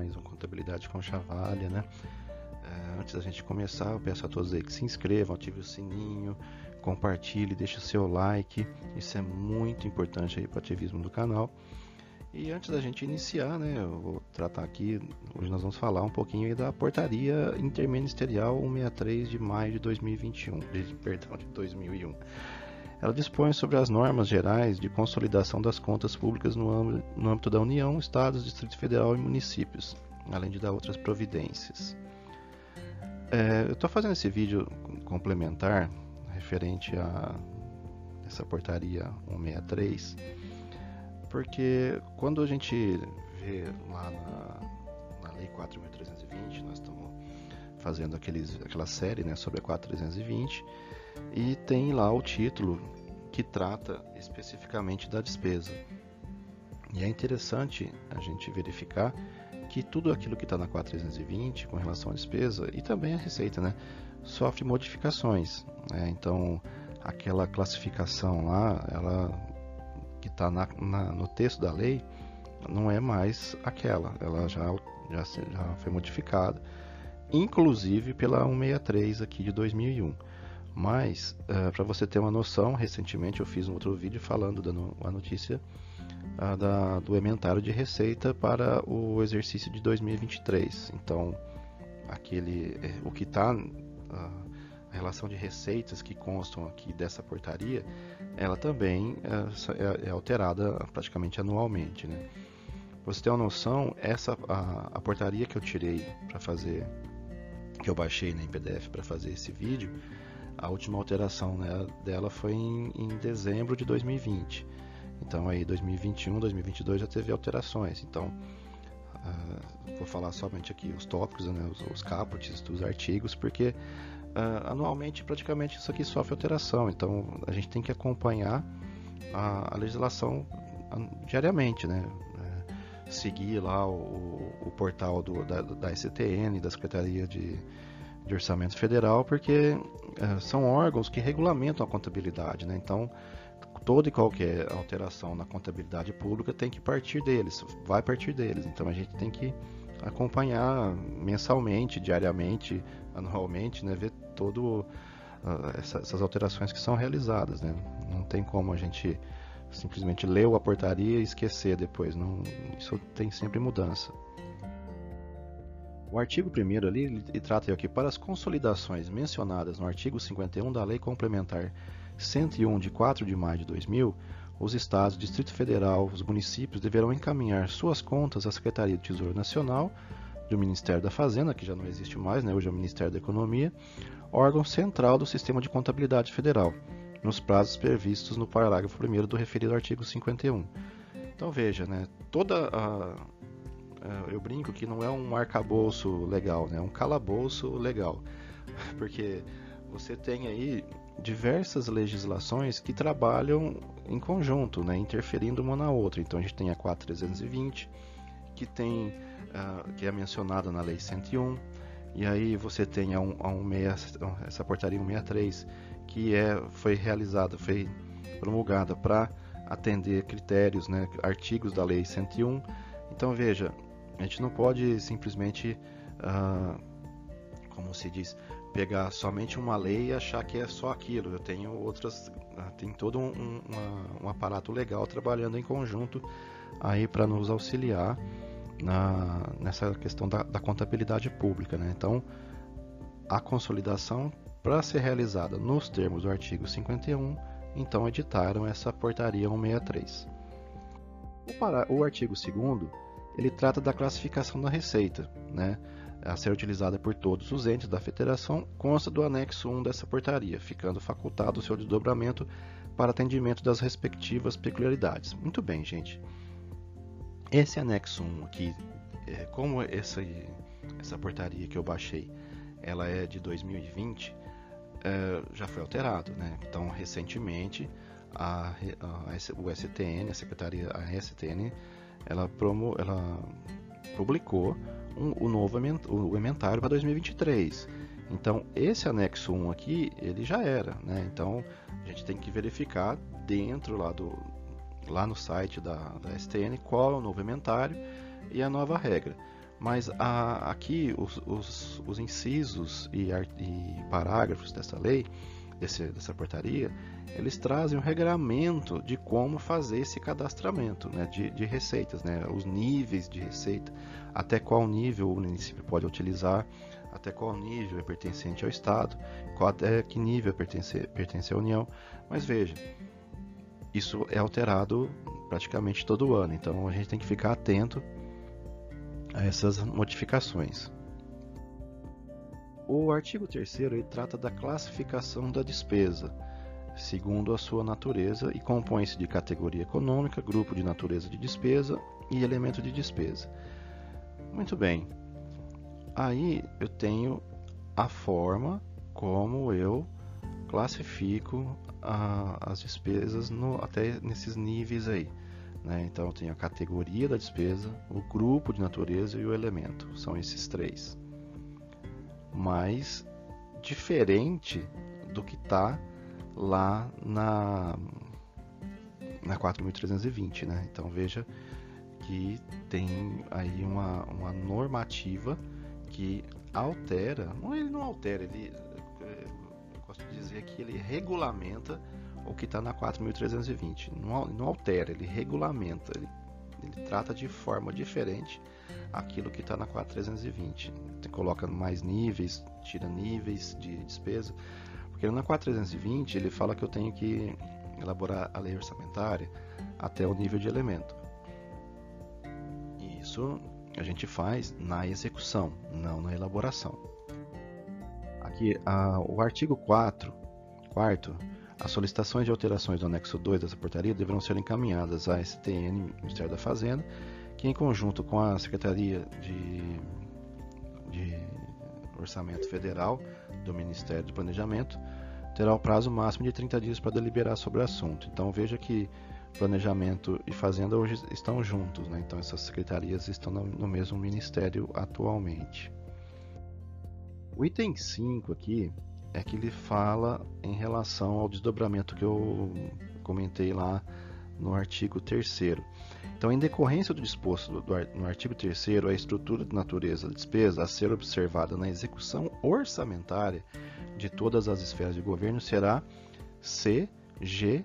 mais um Contabilidade com Chavalha, né? É, antes da gente começar, eu peço a todos aí que se inscrevam, ative o sininho, compartilhe, deixe o seu like, isso é muito importante aí para o ativismo do canal. E antes da gente iniciar, né, eu vou tratar aqui, hoje nós vamos falar um pouquinho da portaria interministerial 163 de maio de 2021, de, perdão, de 2001. Ela dispõe sobre as normas gerais de consolidação das contas públicas no âmbito, da União, Estados, Distrito Federal e municípios, além de dar outras providências. É, eu estou fazendo esse vídeo complementar referente a essa portaria 163, porque quando a gente vê lá na, na Lei 4.320, nós estamos fazendo aqueles, aquela série né, sobre a 4.320, e tem lá o título que trata especificamente da despesa. E é interessante a gente verificar que tudo aquilo que está na 4320 com relação à despesa e também a receita, né, sofre modificações. Né? Então, aquela classificação lá, ela que está no texto da lei, não é mais aquela, ela já, já, já foi modificada, inclusive pela 163 aqui de 2001. Mas, uh, eh, para você ter uma noção, recentemente eu fiz um outro vídeo falando, dando a notícia uh, da, do ementário de receita para o exercício de 2023. Então, aquele, eh, o que está, uh, a relação de receitas que constam aqui dessa portaria, ela também é, é, alterada praticamente anualmente. Né? Você ter uma noção, essa, a, a portaria que eu tirei para fazer, que eu baixei né, em PDF para fazer esse vídeo, a última alteração né, dela foi em, em, dezembro de 2020. Então aí 2021, 2022 já teve alterações. Então uh, vou falar somente aqui os tópicos, né, os, os capotes dos artigos, porque uh, anualmente praticamente isso aqui sofre alteração. Então a gente tem que acompanhar a, a legislação uh, diariamente, né? É, seguir lá o, o portal do, da, da STN, da Secretaria de de Orçamento Federal, porque é, são órgãos que regulamentam a contabilidade, né? Então, toda e qualquer alteração na contabilidade pública tem que partir deles, vai partir deles. Então, a gente tem que acompanhar mensalmente, diariamente, anualmente, né? Ver todo uh, essas alterações que são realizadas, né? Não tem como a gente simplesmente ler a portaria e esquecer depois. Não, isso tem sempre mudança. O artigo 1 ali ele trata aqui para as consolidações mencionadas no artigo 51 da Lei Complementar 101 de 4 de maio de 2000, os estados, Distrito Federal, os municípios deverão encaminhar suas contas à Secretaria do Tesouro Nacional, do Ministério da Fazenda, que já não existe mais, né? hoje é o Ministério da Economia, órgão central do Sistema de Contabilidade Federal, nos prazos previstos no parágrafo 1 do referido artigo 51. Então veja, né, toda a, eu brinco que não é um arcabouço legal, né? é um calabouço legal. Porque você tem aí diversas legislações que trabalham em conjunto, né? interferindo uma na outra. Então a gente tem a 4320, que, tem, uh, que é mencionada na Lei 101, e aí você tem a, um, a um essa portaria 163, que é, foi realizada, foi promulgada para atender critérios, né, artigos da Lei 101. Então veja, a gente não pode simplesmente, uh, como se diz, pegar somente uma lei e achar que é só aquilo. Eu tenho outras, uh, tem todo um, um, aparato legal trabalhando em conjunto aí para nos auxiliar na, nessa questão da, da contabilidade pública. Né? Então, a consolidação para ser realizada nos termos do artigo 51, então editaram essa portaria 163. O, para, o artigo 2 ele trata da classificação da receita, né, a ser utilizada por todos os entes da federação, consta do anexo 1 dessa portaria, ficando facultado o seu desdobramento para atendimento das respectivas peculiaridades. Muito bem, gente. Esse anexo 1 aqui, é, como essa, essa portaria que eu baixei, ela é de 2020, é, já foi alterado, né? Então, recentemente, a, a, o STN, a Secretaria, a STN, ela, promo, ela publicou um, o novo o ementário para 2023. Então, esse anexo 1 aqui, ele já era, né? Então, a gente tem que verificar dentro lá, do, lá no site da, da STN qual é o novo ementário e a nova regra. Mas a, aqui os, os, os incisos e, e, parágrafos dessa lei, desse, dessa portaria, eles trazem um regramento de como fazer esse cadastramento né, de, de receitas, né, os níveis de receita, até qual nível o município pode utilizar, até qual nível é pertencente ao Estado, qual, até que nível pertence, pertence à União. Mas veja, isso é alterado praticamente todo ano, então a gente tem que ficar atento a essas modificações. O artigo 3 trata da classificação da despesa, segundo a sua natureza, e compõe-se de categoria econômica, grupo de natureza de despesa e elemento de despesa. Muito bem. Aí eu tenho a forma como eu classifico a, as despesas no, até nesses níveis aí. Né? Então eu tenho a categoria da despesa, o grupo de natureza e o elemento. São esses três. Mas diferente do que está lá na, na 4320. Né? Então veja que tem aí uma, uma normativa que altera, não ele não altera, ele eu gosto de dizer que ele regulamenta o que está na 4.320. Não, não altera, ele regulamenta, ele, ele trata de forma diferente aquilo que está na 4.320. Coloca mais níveis, tira níveis de despesa. Porque na 4.320 ele fala que eu tenho que elaborar a lei orçamentária até o nível de elemento. E isso a gente faz na execução, não na elaboração. Aqui, a, o artigo 4, quarto, as solicitações de alterações do anexo 2 dessa portaria deverão ser encaminhadas à STN, Ministério da Fazenda, que em conjunto com a Secretaria de, de Orçamento Federal do Ministério do Planejamento, terá o prazo máximo de 30 dias para deliberar sobre o assunto. Então veja que Planejamento e Fazenda hoje estão juntos, né? então essas secretarias estão no mesmo ministério atualmente. O item 5 aqui é que ele fala em relação ao desdobramento que eu comentei lá no artigo 3 Então, em decorrência do disposto no artigo 3 a estrutura de natureza da despesa a ser observada na execução orçamentária de todas as esferas de governo será C, G,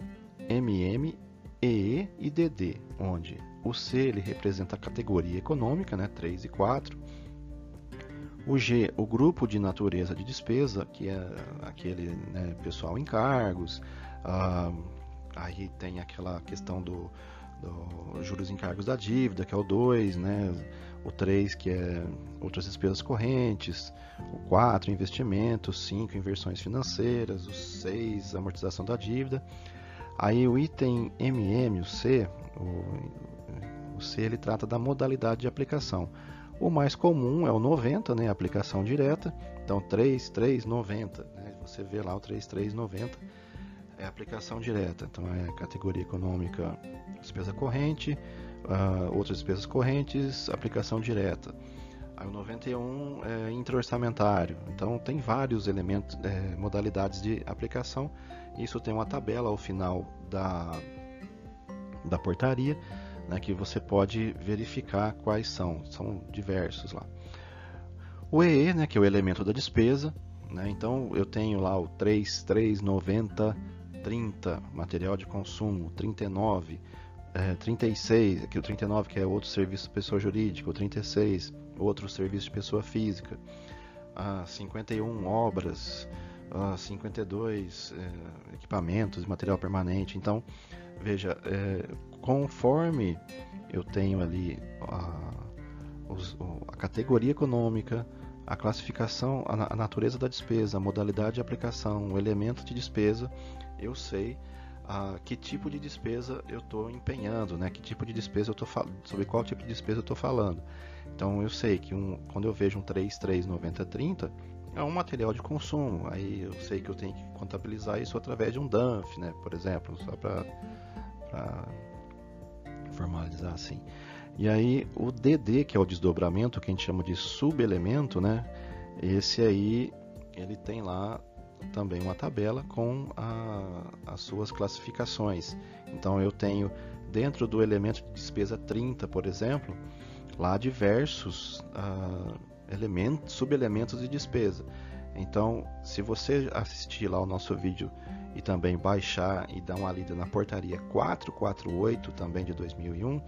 MM, EE e DD, onde o C ele representa a categoria econômica, né, 3 e 4, o G, o grupo de natureza de despesa, que é aquele né, pessoal em cargos. Ah, aí tem aquela questão do, do, juros em cargos da dívida, que é o 2, né? o 3, que é outras despesas correntes, o 4, investimentos, 5, inversões financeiras, o 6, amortização da dívida. Aí o item MM, o C, o, o C ele trata da modalidade de aplicação. O mais comum é o 90, né, aplicação direta. Então 3390, né, você vê lá o 3390 é aplicação direta. Então é categoria econômica, despesa corrente, uh, outras despesas correntes, aplicação direta. Aí o 91 é intraorçamentário. Então tem vários elementos, é, modalidades de aplicação. Isso tem uma tabela ao final da, da portaria né, que você pode verificar quais são, são diversos lá. O EE, né, que é o elemento da despesa, né, então eu tenho lá o 3, 3, 90, 30, material de consumo, 39, é, 36, aqui o 39 que é outro serviço de pessoa jurídica, o 36, outro serviço de pessoa física, a 51 obras, a 52 é, equipamentos, material permanente. Então, veja, é, conforme eu tenho ali a, a categoria econômica, a classificação, a, natureza da despesa, a modalidade de aplicação, o elemento de despesa, eu sei a, que tipo de despesa eu estou empenhando, né? que tipo de despesa eu estou sobre qual tipo de despesa eu estou falando. Então eu sei que um, quando eu vejo um 3, 3, 90, 30, é um material de consumo. Aí eu sei que eu tenho que contabilizar isso através de um DANF, né? por exemplo, só para formalizar assim. E aí o DD, que é o desdobramento, que a gente chama de subelemento, né? Esse aí ele tem lá também uma tabela com a, as suas classificações. Então eu tenho dentro do elemento de despesa 30, por exemplo, lá diversos uh, elementos, subelementos de despesa. Então, se você assistir lá o nosso vídeo e também baixar e dar uma lida na portaria 448 também de 2001,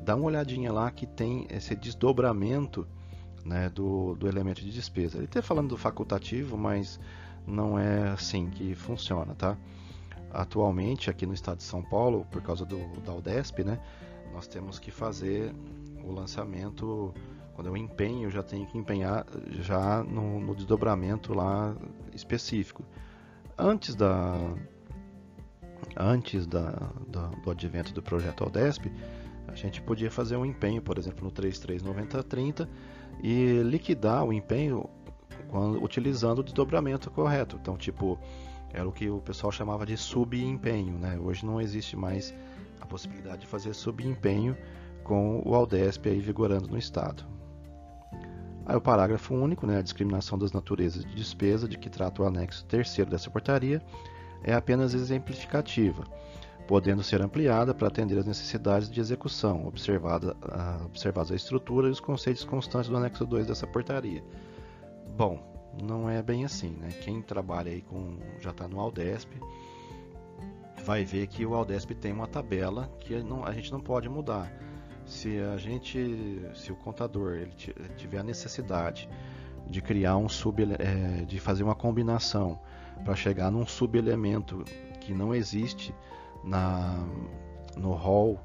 dá uma olhadinha lá que tem esse desdobramento né, do, do elemento de despesa. Ele está falando do facultativo, mas não é assim que funciona, tá? Atualmente, aqui no estado de São Paulo, por causa do, da UDESP, né, nós temos que fazer o lançamento, quando eu empenho, eu já tenho que empenhar já no, no desdobramento lá específico. Antes da antes da, da, do advento do projeto Aldesp, a gente podia fazer um empenho, por exemplo, no 339030 e liquidar o empenho quando, utilizando o desdobramento correto. Então, tipo, era o que o pessoal chamava de subempenho, né? Hoje não existe mais a possibilidade de fazer subempenho com o Aldesp aí vigorando no estado. Aí o parágrafo único, né, a discriminação das naturezas de despesa de que trata o anexo terceiro dessa portaria, é apenas exemplificativa, podendo ser ampliada para atender às necessidades de execução, observada, a, observadas a estrutura e os conceitos constantes do anexo 2 dessa portaria. Bom, não é bem assim, né? Quem trabalha aí com já está no Aldesp vai ver que o Aldesp tem uma tabela que não, a gente não pode mudar se a gente, se o contador ele tiver a necessidade de criar um sub, é, de fazer uma combinação para chegar num subelemento que não existe na no hall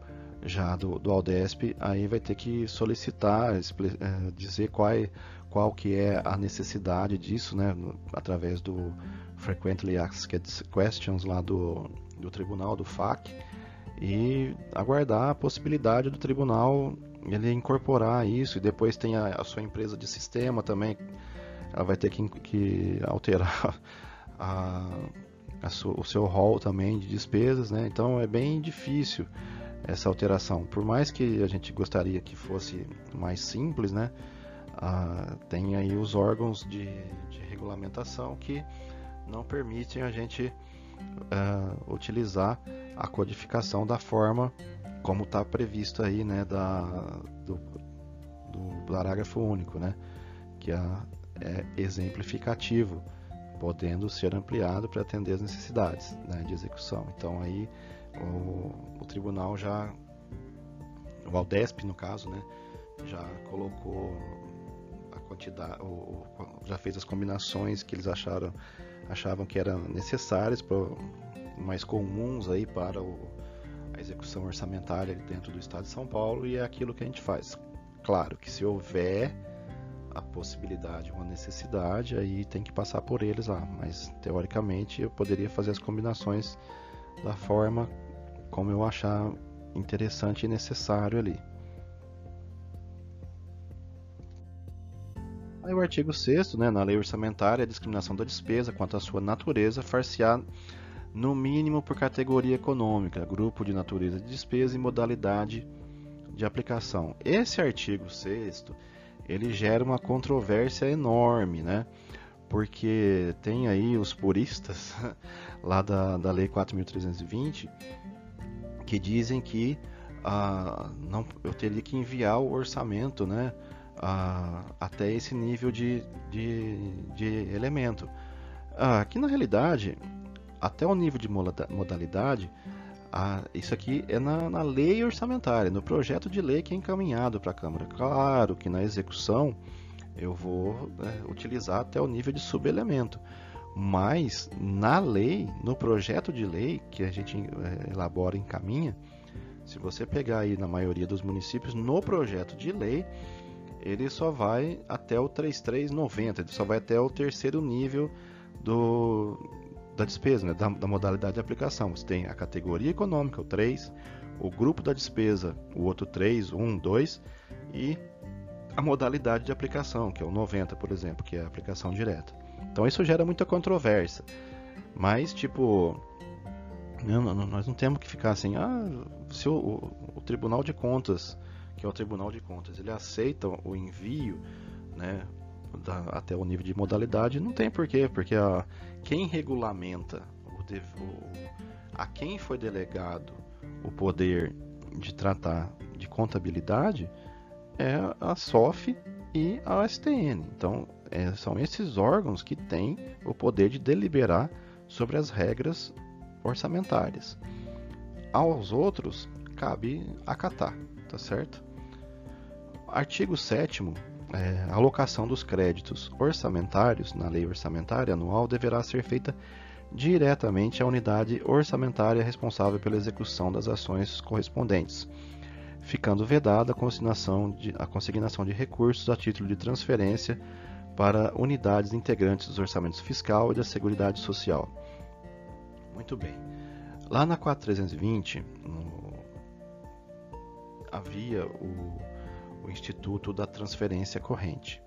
já do, do Aldesp, aí vai ter que solicitar, é, dizer qual, é, qual que é a necessidade disso, né, através do Frequently Asked Questions lá do, do tribunal, do FAC, e aguardar a possibilidade do tribunal ele incorporar isso e depois tem a, a sua empresa de sistema também. Ela vai ter que, que alterar a, a o seu rol também de despesas né? Então é bem difícil essa alteração. Por mais que a gente gostaria que fosse mais simples né? Ah, tem aí os órgãos de, de regulamentação que não permitem a gente uh, utilizar a codificação da forma como está previsto aí, né, da, do, do parágrafo único, né, que é, exemplificativo, podendo ser ampliado para atender as necessidades né, de execução. Então aí o, o tribunal já, o Aldesp no caso, né, já colocou a quantidade, já fez as combinações que eles acharam achavam que eram necessárias, mais comuns aí para o, a execução orçamentária dentro do Estado de São Paulo e é aquilo que a gente faz. Claro que se houver a possibilidade, uma necessidade, aí tem que passar por eles lá, mas teoricamente eu poderia fazer as combinações da forma como eu achar interessante e necessário ali. O artigo 6 né, na lei orçamentária, a discriminação da despesa quanto à sua natureza far-se-á no mínimo por categoria econômica, grupo de natureza de despesa e modalidade de aplicação. Esse artigo 6 ele gera uma controvérsia enorme, né? Porque tem aí os puristas lá da, da lei 4.320 que dizem que ah, não, eu teria que enviar o orçamento, né? Ah, até esse nível de, de, de elemento. Ah, aqui na realidade, até o nível de modalidade, ah, isso aqui é na, na, lei orçamentária, no projeto de lei que é encaminhado para a Câmara. Claro que na execução eu vou né, utilizar até o nível de subelemento, mas na lei, no projeto de lei que a gente é, elabora e encaminha, se você pegar aí na maioria dos municípios, no projeto de lei, ele só vai até o 3390, ele só vai até o terceiro nível do, da despesa, né, da, da, modalidade de aplicação. Você tem a categoria econômica, o 3, o grupo da despesa, o outro 3, 1, 2, e a modalidade de aplicação, que é o 90, por exemplo, que é a aplicação direta. Então isso gera muita controvérsia. Mas, tipo, não, não, nós não temos que ficar assim, ah, se o, o, o Tribunal de Contas que é o Tribunal de Contas, ele aceita o envio, né, da, até o nível de modalidade, não tem porquê, porque a, quem regulamenta o, o, a quem foi delegado o poder de tratar de contabilidade é a SOF e a STN. Então, é, são esses órgãos que têm o poder de deliberar sobre as regras orçamentárias. Aos outros, cabe acatar, tá certo? Artigo 7 é, a alocação dos créditos orçamentários na lei orçamentária anual deverá ser feita diretamente à unidade orçamentária responsável pela execução das ações correspondentes, ficando vedada a consignação de, a consignação de recursos a título de transferência para unidades integrantes dos orçamentos fiscal e da Seguridade Social. Muito bem. Lá na 4320 no, havia o, o, Instituto da Transferência Corrente.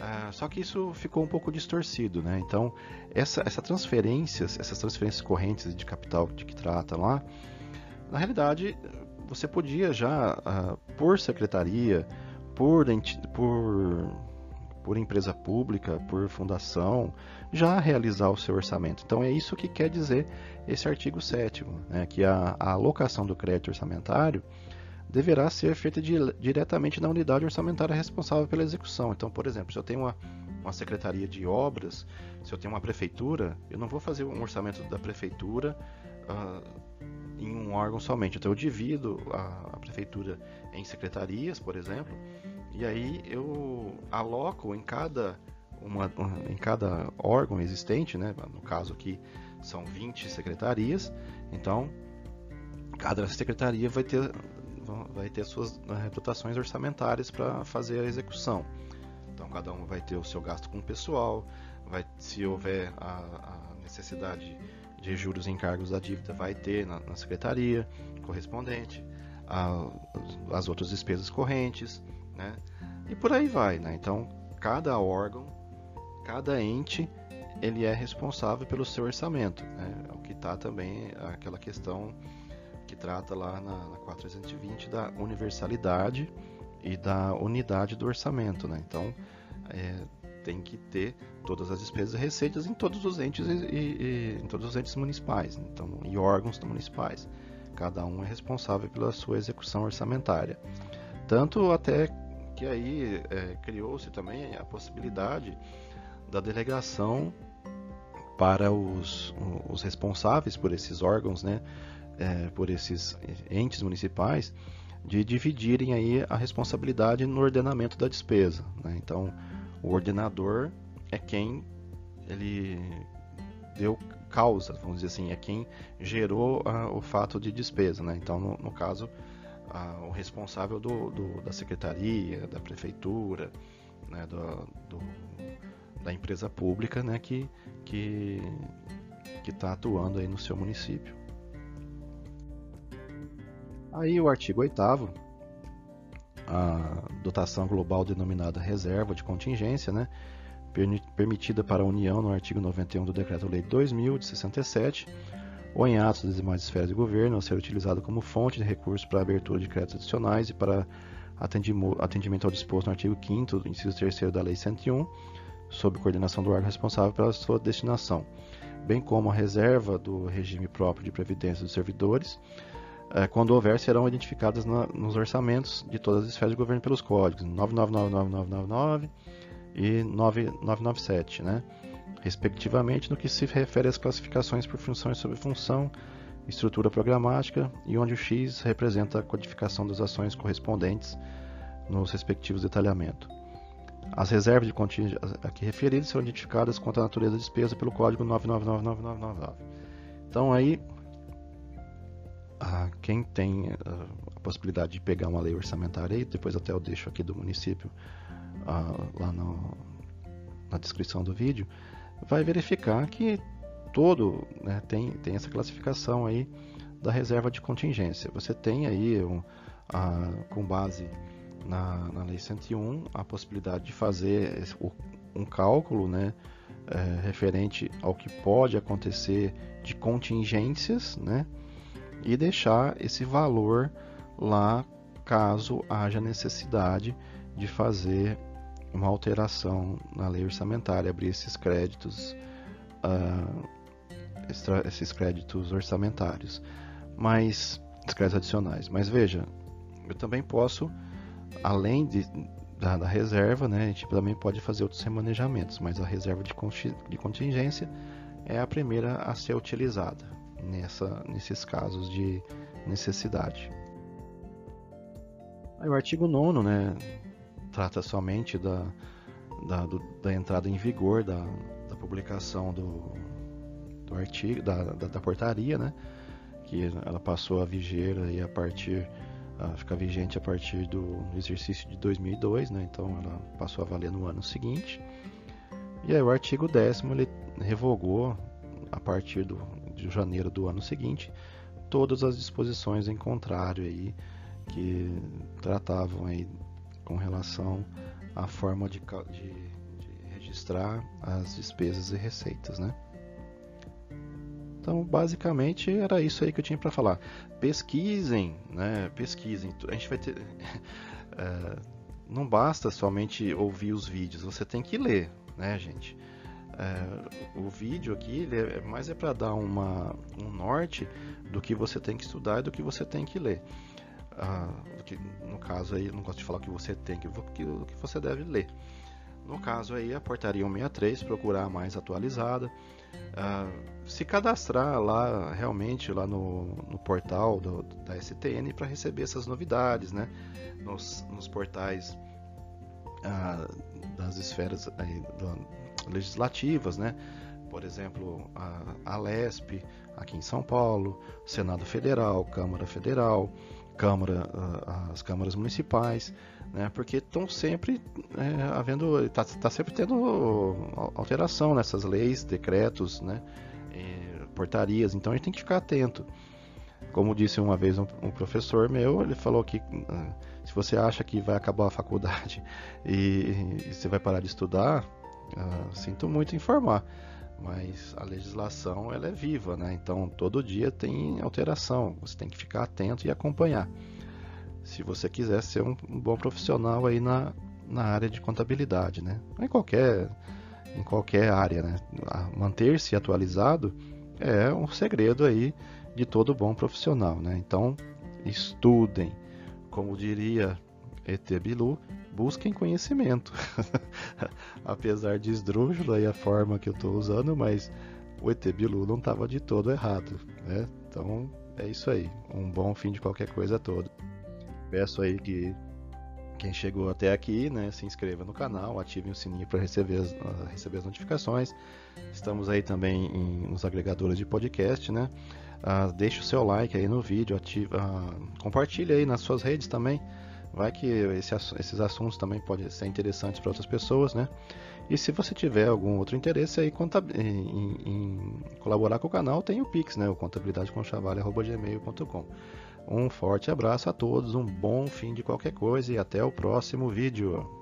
Ah, só que isso ficou um pouco distorcido, né? Então, essa, essa transferências, essas transferências correntes de capital de que trata lá, na realidade, você podia já, ah, por secretaria, por, por por empresa pública, por fundação, já realizar o seu orçamento. Então é isso que quer dizer esse artigo 7 né, que a, a, alocação do crédito orçamentário deverá ser feita diretamente na unidade orçamentária responsável pela execução. Então, por exemplo, se eu tenho uma, uma secretaria de obras, se eu tenho uma prefeitura, eu não vou fazer um orçamento da prefeitura uh, em um órgão somente. Então, eu divido a, a prefeitura em secretarias, por exemplo, e aí eu aloco em cada, uma, em cada órgão existente, né? no caso aqui são 20 secretarias, então cada secretaria vai ter, vai ter suas dotações orçamentárias para fazer a execução. Então cada uma vai ter o seu gasto com o pessoal, vai, se houver a, a necessidade de juros e encargos da dívida, vai ter na, na secretaria correspondente, a, as outras despesas correntes, né? E por aí vai, né? Então, cada órgão, cada ente, ele é responsável pelo seu orçamento, né? É o que está também aquela questão que trata lá na, na 420 da universalidade e da unidade do orçamento, né? Então, é, tem que ter todas as despesas e receitas em todos os entes e, e, e, em todos os entes municipais, né? então e órgãos municipais. Cada um é responsável pela sua execução orçamentária. Tanto até que aí é, criou-se também a possibilidade da delegação para os, os responsáveis por esses órgãos, né, é, por esses entes municipais, de dividirem aí a responsabilidade no ordenamento da despesa. Né? Então, o ordenador é quem ele deu causa, vamos dizer assim, é quem gerou o fato de despesa. Né? Então, no, no caso, o responsável do, do, da secretaria, da prefeitura, né, do, da empresa pública né, que que está atuando aí no seu município. Aí o artigo 8 a dotação global denominada reserva de contingência, né, permitida para a União no artigo 91 do Decreto-Lei 2000 de 67, ou em atos das demais esferas de governo, a ser utilizado como fonte de recursos para abertura de créditos adicionais e para atendimento ao disposto no artigo 5 do inciso 3 da Lei 101, sob coordenação do órgão responsável pela sua destinação, bem como a reserva do regime próprio de previdência dos servidores, quando houver, serão identificadas nos orçamentos de todas as esferas de governo pelos códigos 9999999 e 9997, né? respectivamente, no que se refere às classificações por funções sobre função, estrutura programática e onde o X representa a codificação das ações correspondentes nos respectivos detalhamentos. As reservas de contingência aqui referidas serão identificadas quanto à natureza da despesa pelo código 999999. Então aí quem tem a possibilidade de pegar uma lei orçamentária aí, depois até eu deixo aqui do município lá no, na descrição do vídeo, vai verificar que todo né, tem, tem essa classificação aí da reserva de contingência. Você tem aí, um, a, com base na, na Lei 101, a possibilidade de fazer um cálculo né, é, referente ao que pode acontecer de contingências né, e deixar esse valor lá caso haja necessidade de fazer uma alteração na lei orçamentária, abrir esses créditos, uh, extra, esses créditos orçamentários, mas os créditos adicionais. Mas veja, eu também posso além de, da, da, reserva, né, a gente também pode fazer outros remanejamentos, mas a reserva de, de contingência é a primeira a ser utilizada nessa, nesses casos de necessidade. Aí o artigo 9 né, trata somente da, da, do, da entrada em vigor da, da publicação do, do artigo, da, da, da, portaria, né, que ela passou a viger aí a partir, a ficar vigente a partir do exercício de 2002, né, então ela passou a valer no ano seguinte. E aí o artigo 10 ele revogou a partir do, de janeiro do ano seguinte todas as disposições em contrário aí que tratavam aí com relação à forma de, de, de registrar as despesas e receitas, né? Então, basicamente, era isso aí que eu tinha para falar. Pesquisem, né? Pesquisem. A gente vai ter. é, não basta somente ouvir os vídeos, você tem que ler, né, gente? É, o vídeo aqui ele é mais é para dar uma, um norte do que você tem que estudar e do que você tem que ler. Ah, que, no caso aí, não gosto de falar o que você tem, que, que, que você deve ler. No caso aí, a portaria 163, procurar a mais atualizada. Ah, se cadastrar lá realmente lá no, no portal do, da STN para receber essas novidades, né? Nos, nos portais ah, das esferas aí, do, legislativas, né? Por exemplo, a, a LESP aqui em São Paulo, Senado Federal, Câmara Federal, Câmara, as câmaras municipais, né? Porque estão sempre é, havendo, está tá sempre tendo alteração nessas leis, decretos, né? E, portarias. Então a gente tem que ficar atento. Como disse uma vez um, um professor meu, ele falou que uh, se você acha que vai acabar a faculdade e, e você vai parar de estudar, Uh, sinto muito informar, mas a legislação ela é viva, né? Então todo dia tem alteração. Você tem que ficar atento e acompanhar. Se você quiser ser um, um bom profissional aí na, na área de contabilidade, né? Em qualquer em qualquer área, né? Manter-se atualizado é um segredo aí de todo bom profissional, né? Então estudem, como diria ET Bilu, busquem conhecimento. Apesar de esdrúxulo aí a forma que eu estou usando, mas o ET Bilu não estava de todo errado, né? Então é isso aí. Um bom fim de qualquer coisa todo. Peço aí que quem chegou até aqui, né, se inscreva no canal, ative o sininho para receber as, uh, receber as notificações. Estamos aí também em, nos agregadores de podcast, né? Uh, deixe o seu like aí no vídeo, ative, uh, compartilhe aí nas suas redes também. Vai que esse, esses assuntos também podem ser interessantes para outras pessoas, né? E se você tiver algum outro interesse aí em, em, colaborar com o canal, tem o Pix, né? O contabilidadeconchavalha.gmail.com Um forte abraço a todos, um bom fim de qualquer coisa e até o próximo vídeo.